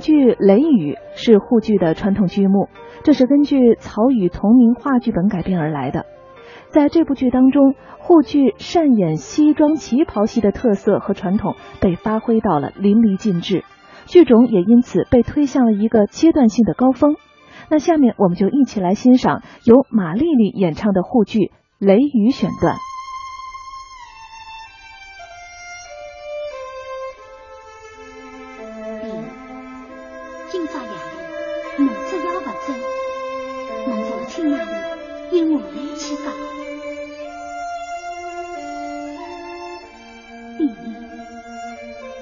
剧《雷雨》是沪剧的传统剧目，这是根据曹禺同名话剧本改编而来的。在这部剧当中，沪剧擅演西装旗袍戏的特色和传统被发挥到了淋漓尽致，剧种也因此被推向了一个阶段性的高峰。那下面我们就一起来欣赏由马丽丽演唱的沪剧《雷雨》选段。今朝夜里，奴只要不走，侬父亲那里有我来去讲。弟弟，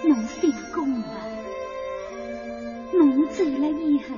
侬想公了，侬走了以后，